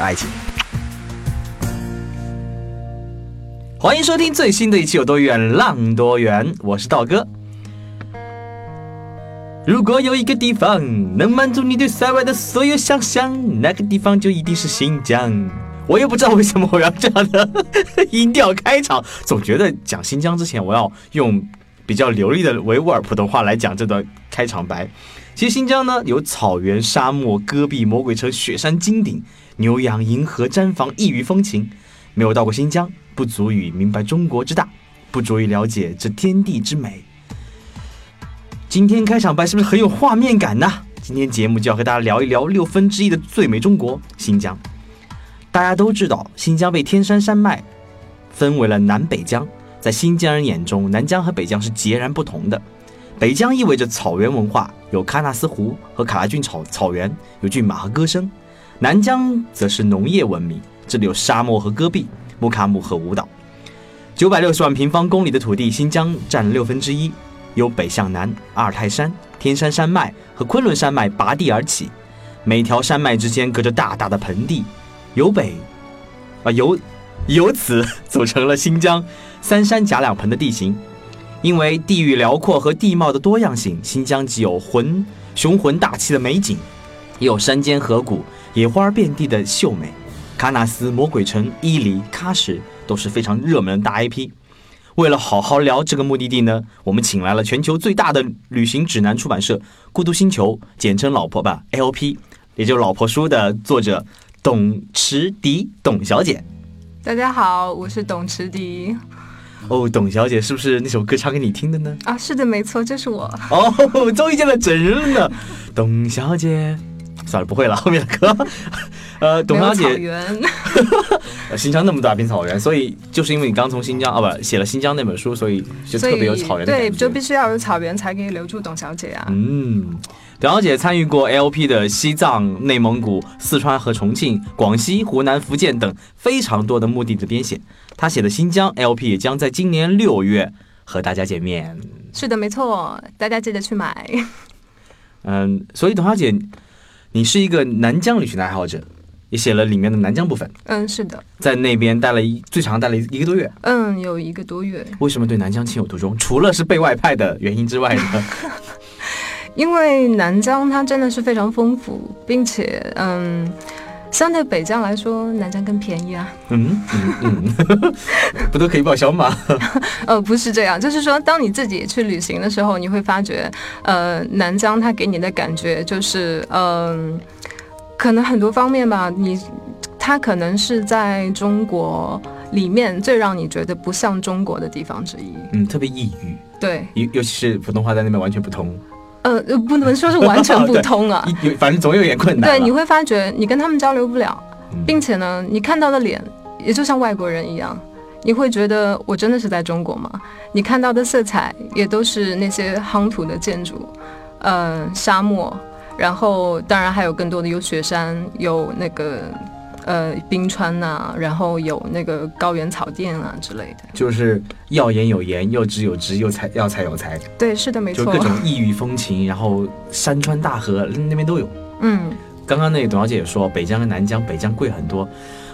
爱情。欢迎收听最新的一期《有多远浪多远》，我是道哥。如果有一个地方能满足你对塞外的所有想象，那个地方就一定是新疆。我也不知道为什么我要这样的 音调开场，总觉得讲新疆之前我要用比较流利的维吾尔普通话来讲这段开场白。其实新疆呢有草原、沙漠、戈壁、魔鬼城、雪山、金顶、牛羊、银河、毡房，异域风情。没有到过新疆，不足以明白中国之大，不足以了解这天地之美。今天开场白是不是很有画面感呢？今天节目就要和大家聊一聊六分之一的最美中国——新疆。大家都知道，新疆被天山山脉分为了南北疆。在新疆人眼中，南疆和北疆是截然不同的。北疆意味着草原文化，有喀纳斯湖和卡拉峻草草原，有骏马和歌声；南疆则是农业文明，这里有沙漠和戈壁、木卡姆和舞蹈。九百六十万平方公里的土地，新疆占六分之一。由北向南，阿尔泰山、天山山脉和昆仑山脉拔地而起，每条山脉之间隔着大大的盆地，由北啊由由此 组成了新疆三山夹两盆的地形。因为地域辽阔和地貌的多样性，新疆既有浑雄浑大气的美景，也有山间河谷、野花遍地的秀美。喀纳斯、魔鬼城、伊犁、喀什都是非常热门的大 IP。为了好好聊这个目的地呢，我们请来了全球最大的旅行指南出版社“孤独星球”，简称“老婆吧 ”（LP），也就是“老婆书”的作者董池迪董小姐。大家好，我是董池迪。哦，董小姐是不是那首歌唱给你听的呢？啊，是的，没错，就是我。哦，终于见到真人了呢，董小姐。算了，不会了，后面的歌。呃，董小姐。新疆那么大片草原，所以就是因为你刚从新疆啊，不写了新疆那本书，所以就特别有草原的对，就必须要有草原才可以留住董小姐啊。嗯，董小姐参与过 LP 的西藏、内蒙古、四川和重庆、广西、湖南、福建等非常多的墓地的编写。她写的新疆 LP 也将在今年六月和大家见面。是的，没错，大家记得去买。嗯，所以董小姐，你是一个南疆旅行的爱好者，也写了里面的南疆部分。嗯，是的，在那边待了一最长待了一个多月。嗯，有一个多月。为什么对南疆情有独钟？除了是被外派的原因之外呢？因为南疆它真的是非常丰富，并且嗯。相对北疆来说，南疆更便宜啊。嗯嗯嗯，不都可以报销吗？呃，不是这样，就是说，当你自己去旅行的时候，你会发觉，呃，南疆它给你的感觉就是，嗯，可能很多方面吧，你它可能是在中国里面最让你觉得不像中国的地方之一。嗯，特别抑郁。对，尤尤其是普通话在那边完全不通。呃，不能说是完全不 通啊，有反正总有点困难。对，你会发觉你跟他们交流不了，并且呢，你看到的脸也就像外国人一样，你会觉得我真的是在中国吗？你看到的色彩也都是那些夯土的建筑，呃，沙漠，然后当然还有更多的有雪山，有那个。呃，冰川呐，然后有那个高原草甸啊之类的，就是要颜有颜，要直有直，又才要才有才。对，是的，没错。就各种异域风情，然后山川大河那边都有。嗯，刚刚那个董小姐也说，北疆跟南疆，北疆贵很多。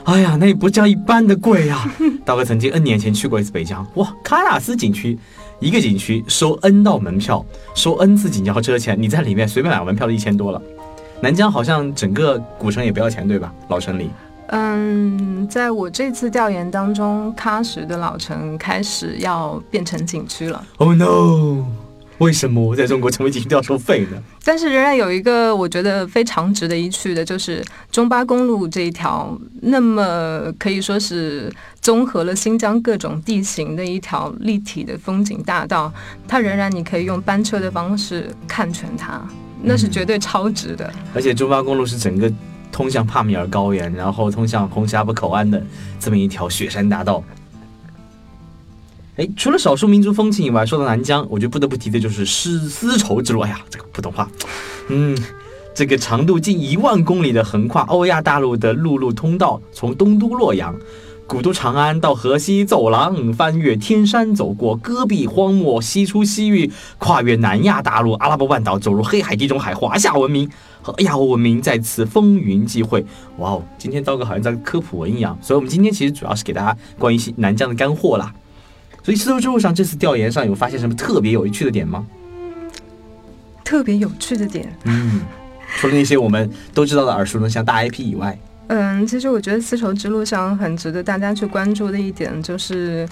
哎呀，那不叫一般的贵呀！大哥曾经 N 年前去过一次北疆，哇，喀纳斯景区一个景区收 N 道门票，收 N 次景交车钱，你在里面随便买个门票都一千多了。南疆好像整个古城也不要钱，对吧？老城里。嗯，在我这次调研当中，喀什的老城开始要变成景区了。Oh no！为什么在中国成为景区都要收费呢？但是仍然有一个我觉得非常值得一去的，就是中巴公路这一条，那么可以说是综合了新疆各种地形的一条立体的风景大道。它仍然你可以用班车的方式看全它。那是绝对超值的，而且中巴公路是整个通向帕米尔高原，然后通向红峡谷口岸的这么一条雪山大道。哎，除了少数民族风情以外，说到南疆，我就不得不提的就是丝丝绸之路。哎呀，这个普通话，嗯，这个长度近一万公里的横跨欧亚大陆的陆路通道，从东都洛阳。古都长安到河西走廊，翻越天山，走过戈壁荒漠，西出西域，跨越南亚大陆、阿拉伯半岛，走入黑海、地中海，华夏文明和亚欧文明在此风云际会。哇哦，今天刀哥好像在科普文一样，所以我们今天其实主要是给大家关于南疆的干货啦。所以丝绸之路上这次调研上有发现什么特别有趣的点吗？特别有趣的点，嗯，除了那些我们都知道的耳熟能详大 IP 以外。嗯，其实我觉得丝绸之路上很值得大家去关注的一点就是，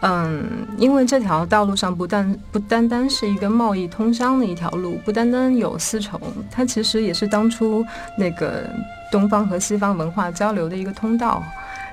嗯，因为这条道路上不但不单单是一个贸易通商的一条路，不单单有丝绸，它其实也是当初那个东方和西方文化交流的一个通道。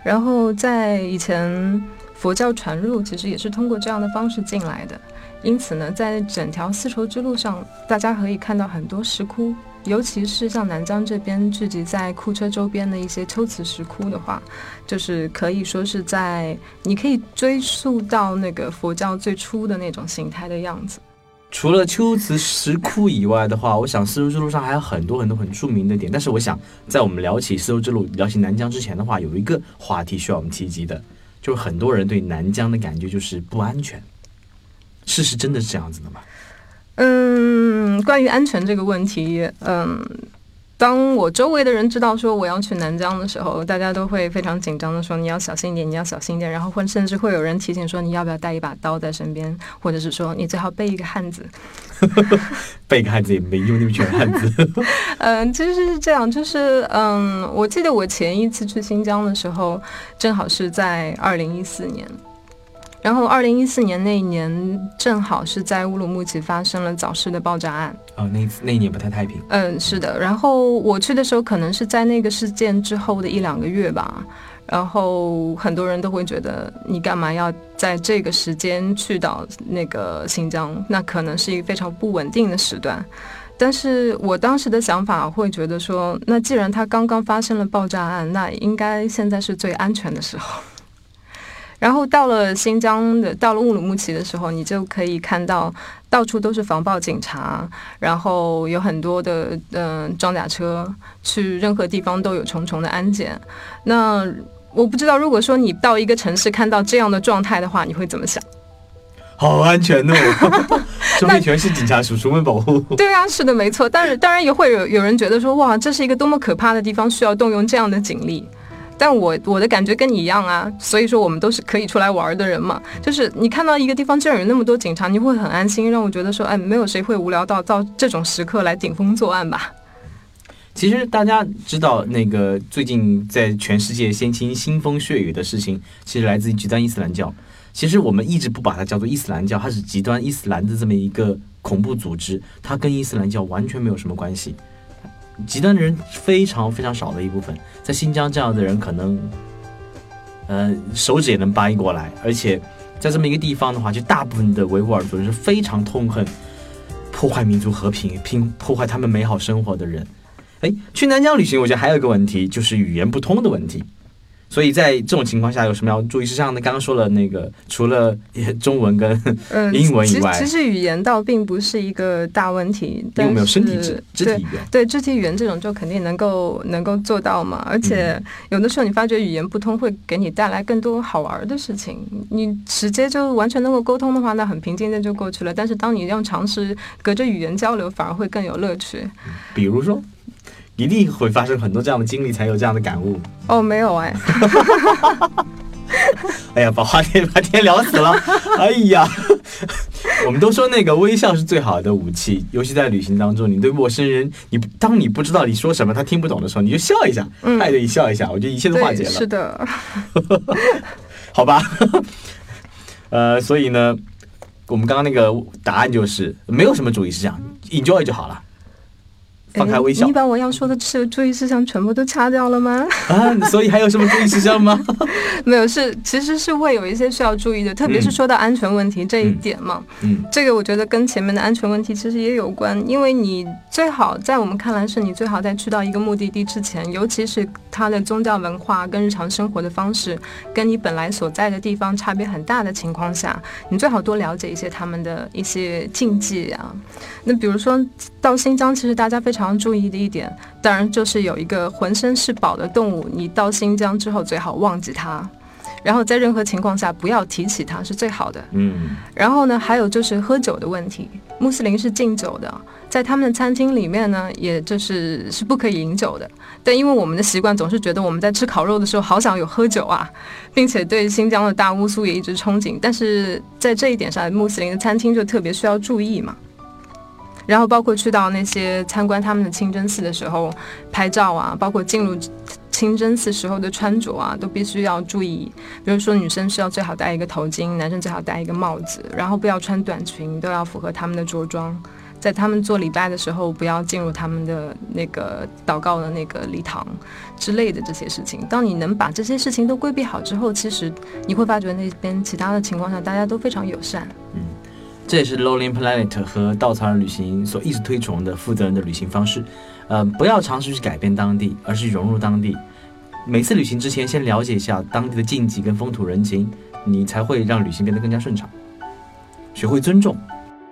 然后在以前佛教传入，其实也是通过这样的方式进来的。因此呢，在整条丝绸之路上，大家可以看到很多石窟。尤其是像南疆这边聚集在库车周边的一些秋瓷石窟的话，就是可以说是在你可以追溯到那个佛教最初的那种形态的样子。除了秋瓷石窟以外的话，我想丝绸之路上还有很多很多很著名的点。但是我想，在我们聊起丝绸之路、聊起南疆之前的话，有一个话题需要我们提及的，就是很多人对南疆的感觉就是不安全。事实真的是这样子的吗？嗯，关于安全这个问题，嗯，当我周围的人知道说我要去南疆的时候，大家都会非常紧张的说你要小心一点，你要小心一点，然后会甚至会有人提醒说你要不要带一把刀在身边，或者是说你最好背一个汉子。背个汉子也没用，那么全汉子。嗯，其实是这样，就是嗯，我记得我前一次去新疆的时候，正好是在二零一四年。然后，二零一四年那一年，正好是在乌鲁木齐发生了早市的爆炸案。哦，那那一年不太太平。嗯，是的。然后我去的时候，可能是在那个事件之后的一两个月吧。然后很多人都会觉得，你干嘛要在这个时间去到那个新疆？那可能是一个非常不稳定的时段。但是我当时的想法会觉得说，那既然它刚刚发生了爆炸案，那应该现在是最安全的时候。然后到了新疆的，到了乌鲁木齐的时候，你就可以看到到处都是防暴警察，然后有很多的嗯装甲车，去任何地方都有重重的安检。那我不知道，如果说你到一个城市看到这样的状态的话，你会怎么想？好安全哦，周围全是警察叔叔们保护。对啊，是的，没错。但是当然也会有有人觉得说，哇，这是一个多么可怕的地方，需要动用这样的警力。但我我的感觉跟你一样啊，所以说我们都是可以出来玩的人嘛。就是你看到一个地方竟然有那么多警察，你会很安心，让我觉得说，哎，没有谁会无聊到到这种时刻来顶风作案吧。其实大家知道那个最近在全世界掀起腥风血雨的事情，其实来自于极端伊斯兰教。其实我们一直不把它叫做伊斯兰教，它是极端伊斯兰的这么一个恐怖组织，它跟伊斯兰教完全没有什么关系。极端的人非常非常少的一部分，在新疆这样的人可能，呃，手指也能掰过来。而且在这么一个地方的话，就大部分的维吾尔族人是非常痛恨破坏民族和平、拼破坏他们美好生活的人。哎，去南疆旅行，我觉得还有一个问题，就是语言不通的问题。所以在这种情况下，有什么要注意事项呢？刚刚说了那个，除了 中文跟英文以外，其实语言倒并不是一个大问题。有没有身体肢肢体语言？对肢体语言这种就肯定能够能够做到嘛。而且有的时候你发觉语言不通会给你带来更多好玩的事情。你直接就完全能够沟通的话，那很平静的就过去了。但是当你要尝试隔着语言交流，反而会更有乐趣。比如说。一定会发生很多这样的经历，才有这样的感悟。哦，没有哎。哎呀，把话题把天聊死了。哎呀，我们都说那个微笑是最好的武器，尤其在旅行当中，你对陌生人，你当你不知道你说什么，他听不懂的时候，你就笑一下，爱的一笑一下，我觉得一切都化解了。是的。好吧。呃，所以呢，我们刚刚那个答案就是没有什么主意事项，enjoy 就好了。放开微笑。你把我要说的是注意事项全部都掐掉了吗？啊，所以还有什么注意事项吗？没有，是其实是会有一些需要注意的，特别是说到安全问题这一点嘛。嗯，这个我觉得跟前面的安全问题其实也有关，因为你最好在我们看来是你最好在去到一个目的地之前，尤其是它的宗教文化跟日常生活的方式跟你本来所在的地方差别很大的情况下，你最好多了解一些他们的一些禁忌啊。那比如说到新疆，其实大家非常注意的一点，当然就是有一个浑身是宝的动物，你到新疆之后最好忘记它，然后在任何情况下不要提起它是最好的。嗯，然后呢，还有就是喝酒的问题，穆斯林是禁酒的，在他们的餐厅里面呢，也就是是不可以饮酒的。但因为我们的习惯总是觉得我们在吃烤肉的时候好想有喝酒啊，并且对新疆的大乌苏也一直憧憬，但是在这一点上，穆斯林的餐厅就特别需要注意嘛。然后包括去到那些参观他们的清真寺的时候，拍照啊，包括进入清真寺时候的穿着啊，都必须要注意。比如说女生需要最好戴一个头巾，男生最好戴一个帽子，然后不要穿短裙，都要符合他们的着装。在他们做礼拜的时候，不要进入他们的那个祷告的那个礼堂之类的这些事情。当你能把这些事情都规避好之后，其实你会发觉那边其他的情况下，大家都非常友善。嗯。这也是 Lonely Planet 和稻草人旅行所一直推崇的负责任的旅行方式，呃，不要尝试去改变当地，而是融入当地。每次旅行之前，先了解一下当地的禁忌跟风土人情，你才会让旅行变得更加顺畅。学会尊重。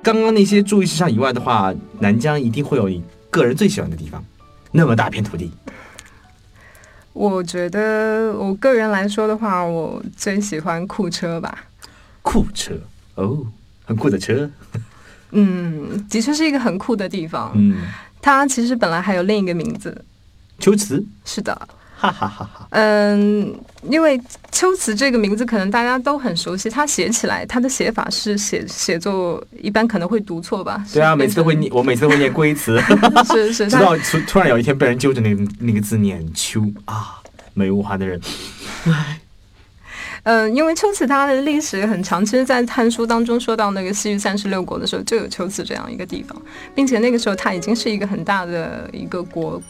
刚刚那些注意事项以外的话，南疆一定会有你个人最喜欢的地方。那么大片土地，我觉得我个人来说的话，我最喜欢库车吧。库车哦。很酷的车，嗯，的确是一个很酷的地方。嗯，它其实本来还有另一个名字，秋瓷。是的，哈哈哈哈。嗯，因为秋瓷这个名字可能大家都很熟悉，它写起来它的写法是写写作一般可能会读错吧？对啊，每次都会念，我每次都会念龟词。是是，直到突突然有一天被人揪着那个那个字念秋啊，没文化的人，唉。嗯，因为秋瓷它的历史很长，其实，在《汉书》当中说到那个西域三十六国的时候，就有秋瓷这样一个地方，并且那个时候它已经是一个很大的一个国。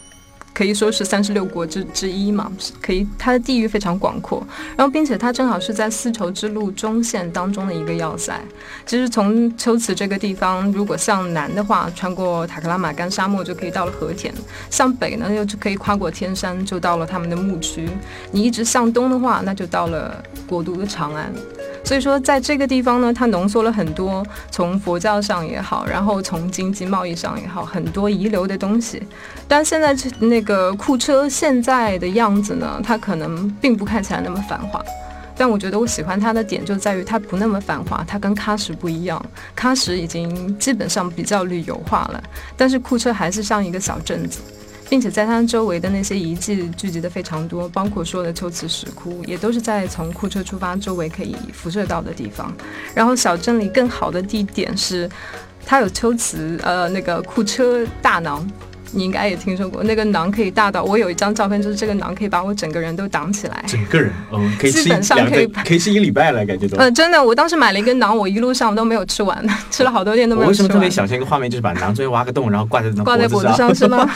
可以说是三十六国之之一嘛，可以，它的地域非常广阔，然后并且它正好是在丝绸之路中线当中的一个要塞。其实从秋瓷这个地方，如果向南的话，穿过塔克拉玛干沙漠就可以到了和田；向北呢，又就可以跨过天山，就到了他们的牧区。你一直向东的话，那就到了国都的长安。所以说，在这个地方呢，它浓缩了很多从佛教上也好，然后从经济贸易上也好，很多遗留的东西。但现在那个库车现在的样子呢，它可能并不看起来那么繁华。但我觉得我喜欢它的点就在于它不那么繁华，它跟喀什不一样。喀什已经基本上比较旅游化了，但是库车还是像一个小镇子。并且在它周围的那些遗迹聚集的非常多，包括说的秋瓷石窟，也都是在从库车出发周围可以辐射到的地方。然后小镇里更好的地点是，它有秋瓷呃那个库车大囊。你应该也听说过，那个馕可以大到我有一张照片，就是这个馕可以把我整个人都挡起来。整个人，嗯，可以吃两个，可以可以吃一个礼拜了，感觉都。嗯，真的，我当时买了一根馕，我一路上都没有吃完，吃了好多天都没有吃完。我为什么特别想象一个画面，就是把馕中间挖个洞，然后挂在挂在脖子上，是吗？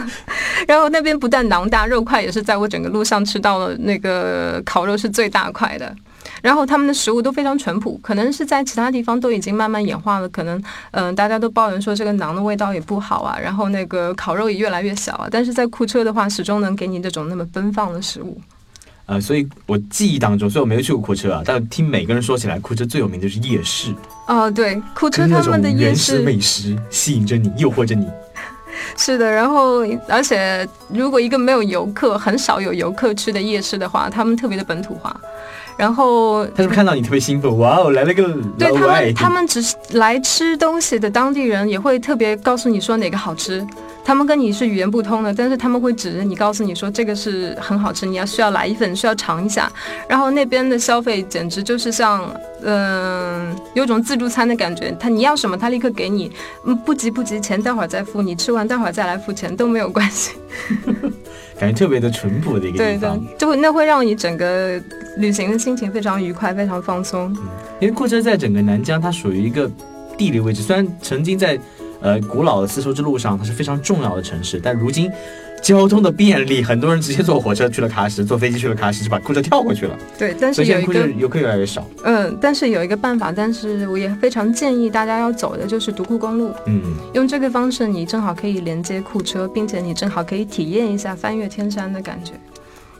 然后那边不但馕大，肉块也是在我整个路上吃到了那个烤肉是最大块的。然后他们的食物都非常淳朴，可能是在其他地方都已经慢慢演化了。可能，嗯，大家都抱怨说这个馕的味道也不好啊，然后那个烤肉也越来越小啊。但是在库车的话，始终能给你这种那么奔放的食物。呃，所以我记忆当中，虽然我没有去过库车啊，但听每个人说起来，库车最有名的就是夜市。哦，对，库车他们的夜市美食吸引着你，诱惑着你。是的，然后而且如果一个没有游客、很少有游客去的夜市的话，他们特别的本土化。然后他是不是看到你特别兴奋？哇哦，来了个对他们，他们只是来吃东西的当地人也会特别告诉你说哪个好吃。他们跟你是语言不通的，但是他们会指着你告诉你说这个是很好吃，你要需要来一份，需要尝一下。然后那边的消费简直就是像，嗯，有种自助餐的感觉。他你要什么，他立刻给你，嗯，不急不急，钱待会儿再付，你吃完待会儿再来付钱都没有关系。感觉特别的淳朴的一个地方，对就那会让你整个旅行的心情非常愉快，非常放松。因为库车在整个南疆，它属于一个地理位置，虽然曾经在。呃古老的丝绸之路上，它是非常重要的城市。但如今交通的便利，很多人直接坐火车去了喀什，坐飞机去了喀什，就把库车跳过去了。对，但是有一个游客越来越少。嗯，但是有一个办法，但是我也非常建议大家要走的就是独库公路。嗯，用这个方式，你正好可以连接库车，并且你正好可以体验一下翻越天山的感觉。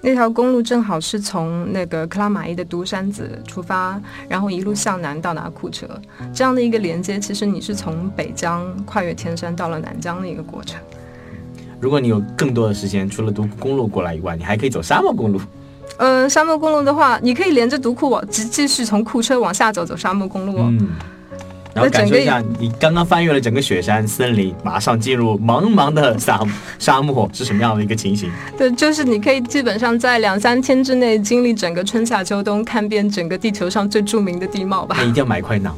那条公路正好是从那个克拉玛依的独山子出发，然后一路向南到达库车，这样的一个连接，其实你是从北疆跨越天山到了南疆的一个过程。如果你有更多的时间，除了独库公路过来以外，你还可以走沙漠公路。嗯，沙漠公路的话，你可以连着独库往继继续从库车往下走，走沙漠公路哦。嗯，然后感受一下，你刚刚翻越了整个雪山森林，马上进入茫茫的沙沙漠是什么样的一个情形？对，就是你可以基本上在两三天之内经历整个春夏秋冬，看遍整个地球上最著名的地貌吧那。一定要买块馕。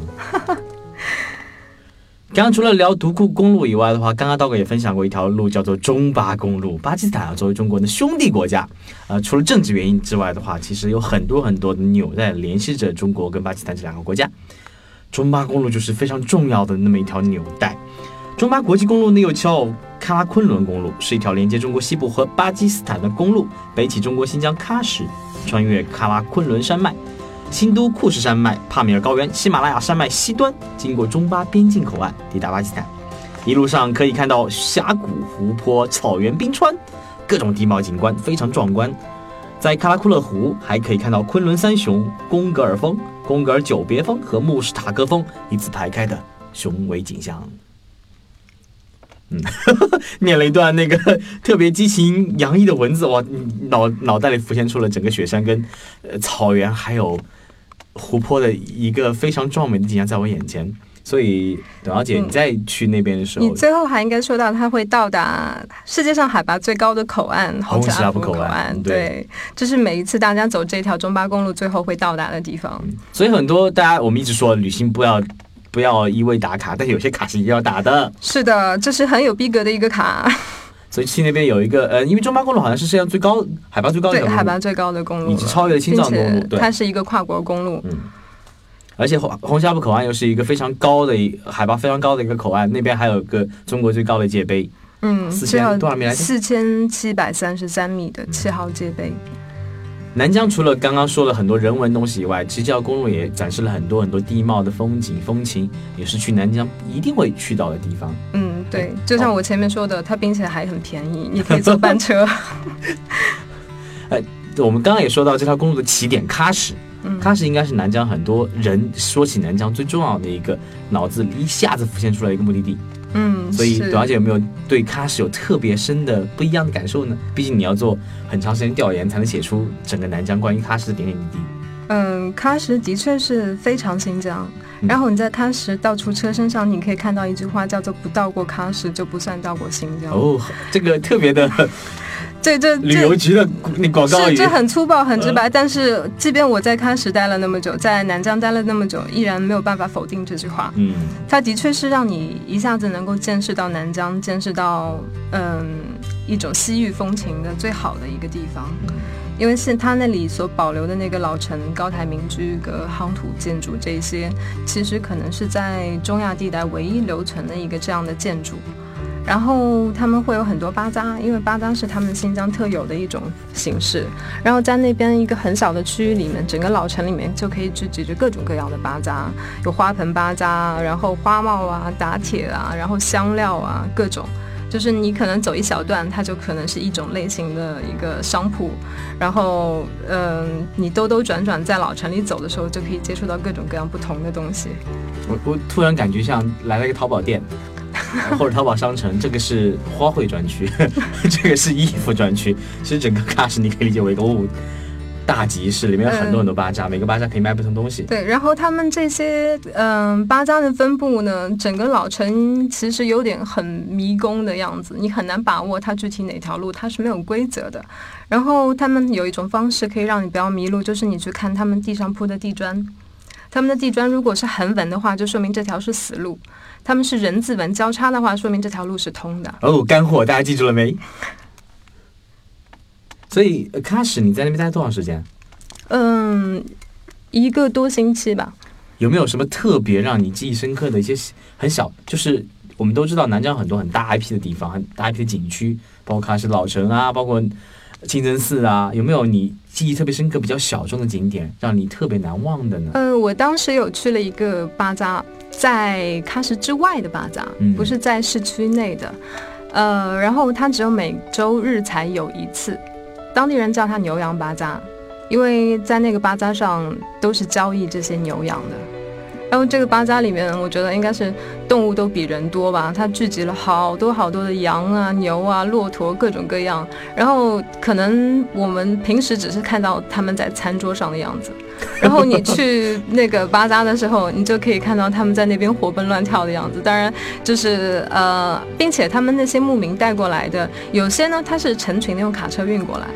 刚刚除了聊独库公路以外的话，刚刚道哥也分享过一条路，叫做中巴公路。巴基斯坦啊，作为中国的兄弟国家，呃，除了政治原因之外的话，其实有很多很多的纽带联系着中国跟巴基斯坦这两个国家。中巴公路就是非常重要的那么一条纽带。中巴国际公路呢又叫喀拉昆仑公路，是一条连接中国西部和巴基斯坦的公路，北起中国新疆喀什，穿越喀拉昆仑山脉。新都库什山脉、帕米尔高原、喜马拉雅山脉西端，经过中巴边境口岸，抵达巴基斯坦。一路上可以看到峡谷、湖泊、草原、冰川，各种地貌景观非常壮观。在喀拉库勒湖，还可以看到昆仑三雄贡格尔峰、风格久别峰和穆什塔格峰一字排开的雄伟景象。嗯，念了一段那个特别激情洋溢的文字，我，脑脑袋里浮现出了整个雪山跟呃草原还有湖泊的一个非常壮美的景象在我眼前。所以，董小姐，嗯。你再去那边的时候，你最后还应该说到，它会到达世界上海拔最高的口岸——红石阿布口口岸对。对，这是每一次大家走这条中巴公路最后会到达的地方。所以很多大家我们一直说旅行不要不要一味打卡，但有些卡是一定要打的。是的，这是很有逼格的一个卡，所以去那边有一个呃，因为中巴公路好像是世界上最高海拔最高的海拔最高的公路了，已经超越了青藏公路对。它是一个跨国公路。而且红红峡浦口岸又是一个非常高的一海拔非常高的一个口岸，那边还有个中国最高的界碑，嗯，四千多少米来着？四千七百三十三米的七号界碑。南疆除了刚刚说了很多人文东西以外，其实这条公路也展示了很多很多地貌的风景风情，也是去南疆一定会去到的地方。嗯，对，就像我前面说的，它并且还很便宜，你可以坐 班车。哎我们刚刚也说到这条公路的起点喀什，嗯喀什应该是南疆很多人说起南疆最重要的一个脑子里一下子浮现出来一个目的地。嗯，所以是董小姐有没有对喀什有特别深的不一样的感受呢？毕竟你要做很长时间调研，才能写出整个南疆关于喀什的点点滴滴。嗯，喀什的确是非常新疆。嗯然后你在喀什到处车身上，你可以看到一句话，叫做“不到过喀什就不算到过新疆”。哦，这个特别的这这旅游这。局的那广告语，是，这很粗暴、很直白，但是即便我在喀什待了那么久，在南疆待了那么久，依然没有办法否定这句话。嗯，它的确是让你一下子能够见识到南疆，见识到嗯一种西域风情的最好的一个地方，因为是它那里所保留的那个老城、高台民居、和夯土建筑这些，其实可能是在中亚地带唯一留存的一个这样的建筑。然后他们会有很多巴扎，因为巴扎是他们新疆特有的一种形式。然后在那边一个很小的区域里面，整个老城里面就可以聚集着各种各样的巴扎，有花盆巴扎，然后花帽啊、打铁啊，然后香料啊，各种。就是你可能走一小段，它就可能是一种类型的一个商铺，然后嗯、你兜兜转转在老城里走的时候，就可以接触到各种各样不同的东西。我我突然感觉像来了一个淘宝店。或者淘宝商城，这个是花卉专区，这个是衣服专区。其实整个喀什你可以理解为一个物大集市，里面有很多很多巴扎，每个巴扎可以卖不同东西。对，然后他们这些嗯、巴扎的分布呢，整个老城其实有点很迷宫的样子，你很难把握它具体哪条路，它是没有规则的。然后他们有一种方式可以让你不要迷路，就是你去看他们地上铺的地砖。他们的地砖如果是横纹的话，就说明这条是死路；他们是人字纹交叉的话，说明这条路是通的。哦，干货，大家记住了没？所以呃喀什你在那边待多长时间？嗯，一个多星期吧。有没有什么特别让你记忆深刻的一些很小，就是我们都知道南疆很多很大 IP 的地方，很大 IP 的景区，包括喀什老城啊，包括清真寺啊，有没有你记忆特别深刻、比较小众的景点，让你特别难忘的呢？嗯，我当时有去了一个巴扎，在喀什之外的巴扎，不是在市区内的。呃，然后它只有每周日才有一次，当地人叫它牛羊巴扎，因为在那个巴扎上都是交易这些牛羊的。然后这个巴扎里面，我觉得应该是动物都比人多吧，它聚集了好多好多的羊啊、牛啊、骆驼，各种各样。然后可能我们平时只是看到他们在餐桌上的样子。然后你去那个巴扎的时候，你就可以看到他们在那边活蹦乱跳的样子。当然，就是呃，并且他们那些牧民带过来的，有些呢，它是成群的用卡车运过来。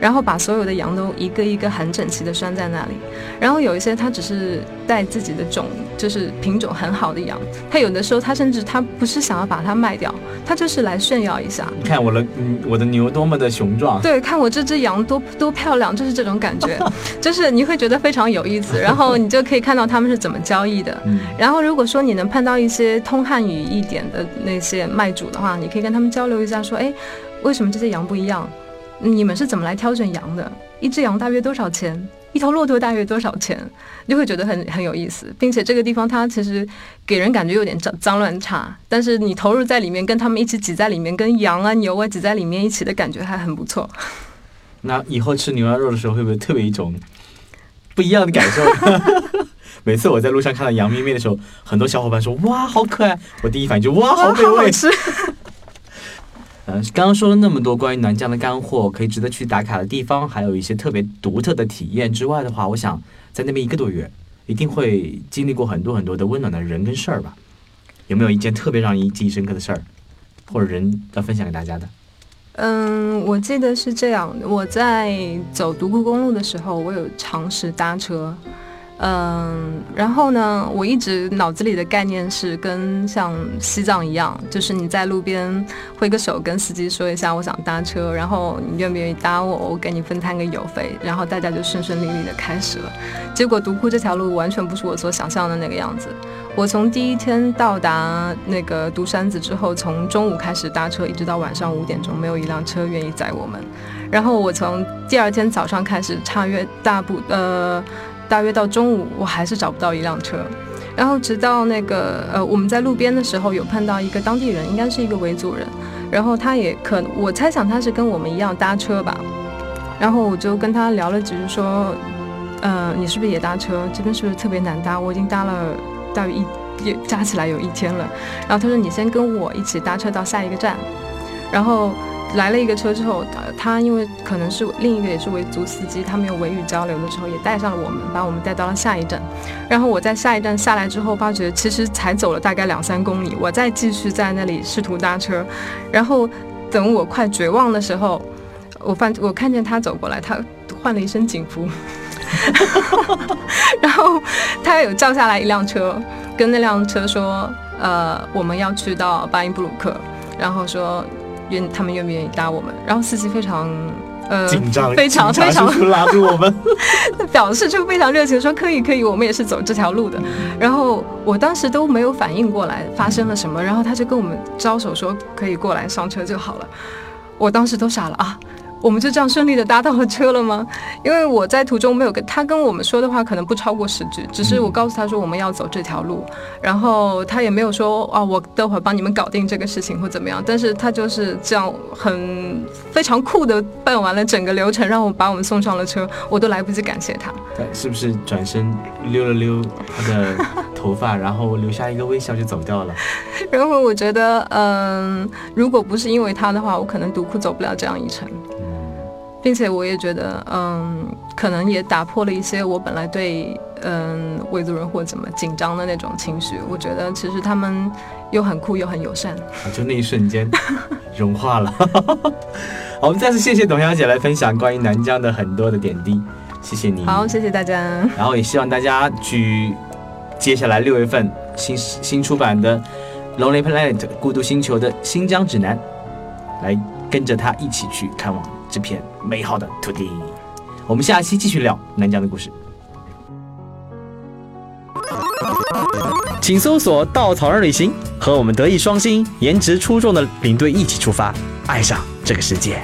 然后把所有的羊都一个一个很整齐的拴在那里，然后有一些他只是带自己的种，就是品种很好的羊，他有的时候他甚至他不是想要把它卖掉，他就是来炫耀一下。你看我的，嗯，我的牛多么的雄壮。对，看我这只羊多多漂亮，就是这种感觉，就是你会觉得非常有意思。然后你就可以看到他们是怎么交易的。然后如果说你能碰到一些通汉语一点的那些卖主的话，你可以跟他们交流一下，说，哎，为什么这些羊不一样？你们是怎么来挑选羊的？一只羊大约多少钱？一头骆驼大约多少钱？就会觉得很很有意思，并且这个地方它其实给人感觉有点脏脏乱差，但是你投入在里面，跟他们一起挤在里面，跟羊啊牛啊挤在里面一起的感觉还很不错。那以后吃牛羊肉的时候，会不会特别一种不一样的感受？每次我在路上看到羊咩咩的时候，很多小伙伴说：“哇，好可爱！”我第一反应就：“哇，好美味。”呃，刚刚说了那么多关于南疆的干货，可以值得去打卡的地方，还有一些特别独特的体验之外的话，我想在那边一个多月，一定会经历过很多很多的温暖的人跟事儿吧？有没有一件特别让你记忆深刻的事儿，或者人要分享给大家的？嗯，我记得是这样，我在走独库公路的时候，我有尝试搭车。嗯，然后呢，我一直脑子里的概念是跟像西藏一样，就是你在路边挥个手跟司机说一下我想搭车，然后你愿不愿意搭我，我给你分摊个油费，然后大家就顺顺利利的开始了。结果独库这条路完全不是我所想象的那个样子。我从第一天到达那个独山子之后，从中午开始搭车，一直到晚上五点钟，没有一辆车愿意载我们。然后我从第二天早上开始，差约大部呃。大约到中午，我还是找不到一辆车，然后直到那个呃，我们在路边的时候有碰到一个当地人，应该是一个维族人，然后他也可我猜想他是跟我们一样搭车吧，然后我就跟他聊了几句，说，呃，你是不是也搭车？这边是不是特别难搭？我已经搭了大约一也加起来有一天了，然后他说你先跟我一起搭车到下一个站，然后。来了一个车之后，他他因为可能是另一个也是维族司机，他们用维语交流的时候，也带上了我们，把我们带到了下一站。然后我在下一站下来之后，发觉其实才走了大概两三公里，我再继续在那里试图搭车。然后等我快绝望的时候，我发我看见他走过来，他换了一身警服，然后他有叫下来一辆车，跟那辆车说，呃，我们要去到巴音布鲁克，然后说。愿他们愿不愿意搭我们？然后司机非常呃紧张，非常非常拉住我们，表示就非常热情说可以可以，我们也是走这条路的。然后我当时都没有反应过来发生了什么，然后他就跟我们招手说可以过来上车就好了。我当时都傻了啊。我们就这样顺利的搭到了车了吗？因为我在途中没有跟他跟我们说的话，可能不超过十句，只是我告诉他说我们要走这条路，然后他也没有说啊，我待会儿帮你们搞定这个事情或怎么样，但是他就是这样很非常酷的办完了整个流程，让我把我们送上了车，我都来不及感谢他。对，是不是转身溜了溜他的头发，然后留下一个微笑就走掉了？然后我觉得，嗯，如果不是因为他的话，我可能独库走不了这样一程。并且我也觉得，嗯，可能也打破了一些我本来对嗯维族人或怎么紧张的那种情绪。我觉得其实他们又很酷又很友善，就那一瞬间 融化了。好，我们再次谢谢董小姐来分享关于南疆的很多的点滴，谢谢你。好，谢谢大家。然后也希望大家去接下来六月份新新出版的《Lonely Planet》孤独星球的新疆指南，来跟着他一起去看望。这片美好的土地，我们下期继续聊南疆的故事。请搜索“稻草人旅行”，和我们德艺双馨、颜值出众的领队一起出发，爱上这个世界。